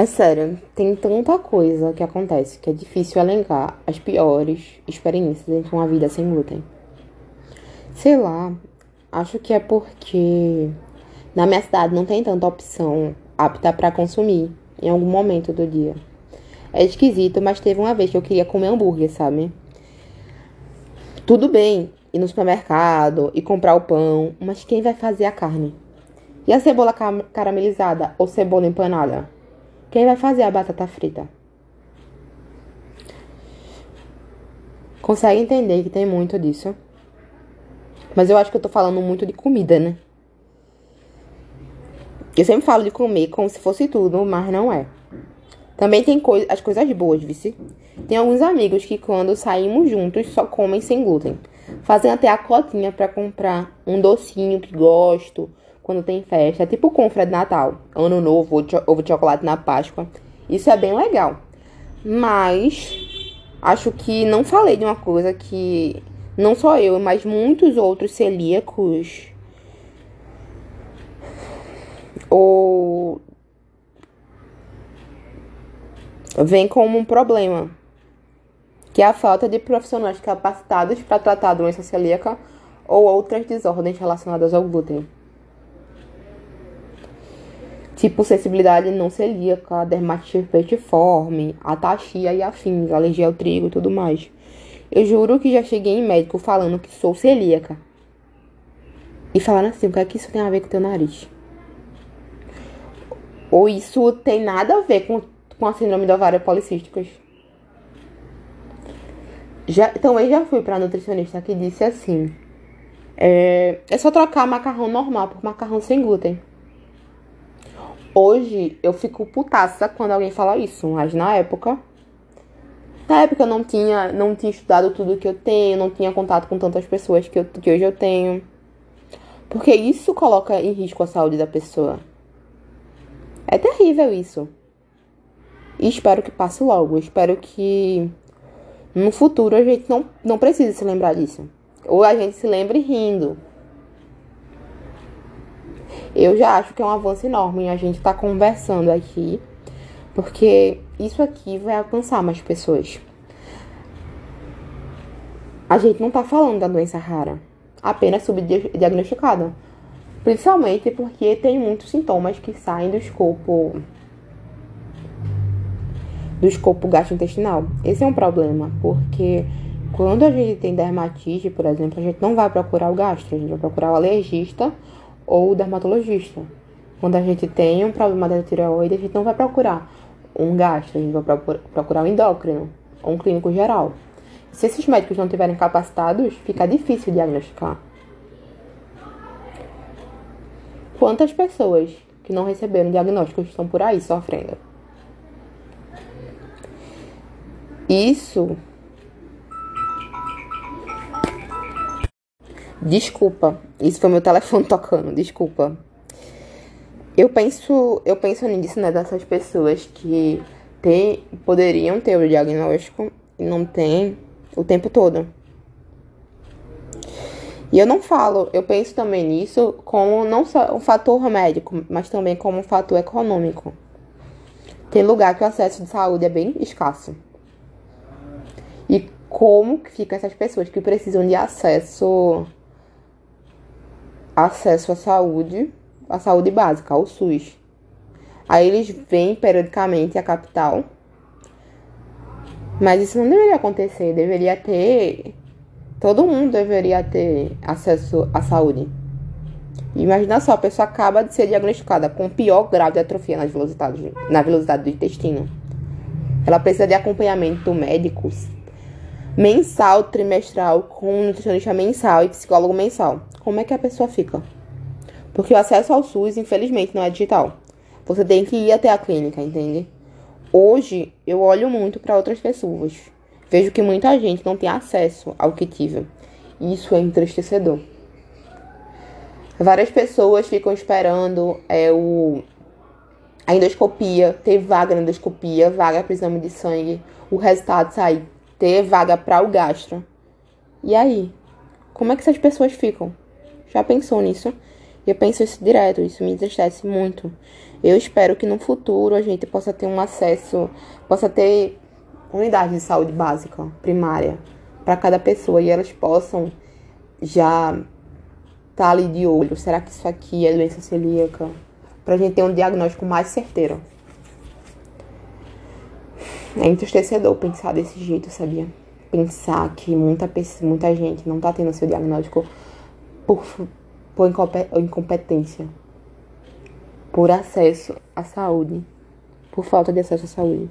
É sério, tem tanta coisa que acontece que é difícil elencar as piores experiências entre uma vida sem glúten. Sei lá, acho que é porque na minha cidade não tem tanta opção apta para consumir em algum momento do dia. É esquisito, mas teve uma vez que eu queria comer hambúrguer, sabe? Tudo bem ir no supermercado e comprar o pão, mas quem vai fazer a carne? E a cebola caramelizada ou cebola empanada? Quem vai fazer a batata frita? Consegue entender que tem muito disso? Mas eu acho que eu tô falando muito de comida, né? Eu sempre falo de comer como se fosse tudo, mas não é. Também tem coi as coisas boas, vice. Tem alguns amigos que quando saímos juntos só comem sem glúten. Fazem até a cotinha para comprar um docinho que gosto quando tem festa, tipo confra de Natal, Ano Novo, ovo de chocolate na Páscoa. Isso é bem legal. Mas acho que não falei de uma coisa que não só eu, mas muitos outros celíacos ou vem como um problema, que é a falta de profissionais capacitados para tratar a doença celíaca ou outras desordens relacionadas ao glúten. Tipo sensibilidade não celíaca, dermatite petiforme, ataxia e afins, alergia ao trigo e tudo mais. Eu juro que já cheguei em médico falando que sou celíaca. E falando assim, o que é que isso tem a ver com teu nariz? Ou isso tem nada a ver com, com a síndrome do ovário policísticos? Já, também já fui pra nutricionista que disse assim: é, é só trocar macarrão normal por macarrão sem glúten. Hoje eu fico putaça quando alguém fala isso, mas na época na época eu não tinha, não tinha estudado tudo que eu tenho, não tinha contato com tantas pessoas que, eu, que hoje eu tenho. Porque isso coloca em risco a saúde da pessoa. É terrível isso. E espero que passe logo. Espero que no futuro a gente não, não precise se lembrar disso. Ou a gente se lembre rindo. Eu já acho que é um avanço enorme a gente tá conversando aqui porque isso aqui vai alcançar mais pessoas. A gente não tá falando da doença rara, apenas subdiagnosticada. Principalmente porque tem muitos sintomas que saem do escopo do escopo gastrointestinal. Esse é um problema, porque quando a gente tem dermatite, por exemplo, a gente não vai procurar o gastro, a gente vai procurar o alergista ou o dermatologista. Quando a gente tem um problema da tireoide, a gente não vai procurar um gastro, a gente vai procurar um endócrino ou um clínico geral. Se esses médicos não estiverem capacitados, fica difícil diagnosticar. Quantas pessoas que não receberam diagnósticos estão por aí sofrendo? Isso. Desculpa, isso foi meu telefone tocando, desculpa. Eu penso, eu penso nisso, né, dessas pessoas que tem, poderiam ter o diagnóstico e não tem o tempo todo. E eu não falo, eu penso também nisso como não só um fator médico, mas também como um fator econômico. Tem lugar que o acesso de saúde é bem escasso. E como que ficam essas pessoas que precisam de acesso acesso à saúde a saúde básica, o SUS. Aí eles vêm periodicamente à capital. Mas isso não deveria acontecer, deveria ter. Todo mundo deveria ter acesso à saúde. Imagina só, a pessoa acaba de ser diagnosticada com o pior grau de atrofia na velocidade, na velocidade do intestino. Ela precisa de acompanhamento médico mensal, trimestral, com nutricionista mensal e psicólogo mensal. Como é que a pessoa fica? Porque o acesso ao SUS, infelizmente, não é digital. Você tem que ir até a clínica, entende? Hoje, eu olho muito para outras pessoas. Vejo que muita gente não tem acesso ao que tive. Isso é entristecedor. Várias pessoas ficam esperando é, o, a endoscopia, ter vaga na endoscopia, vaga para exame de sangue, o resultado sair, ter vaga para o gastro. E aí? Como é que essas pessoas ficam? Já pensou nisso? Eu penso isso direto, isso me entristece muito. Eu espero que no futuro a gente possa ter um acesso, possa ter unidade de saúde básica, primária, para cada pessoa e elas possam já estar tá ali de olho. Será que isso aqui é doença celíaca? Para a gente ter um diagnóstico mais certeiro. É entristecedor pensar desse jeito, sabia? Pensar que muita, muita gente não tá tendo seu diagnóstico por, por incompetência, por acesso à saúde, por falta de acesso à saúde.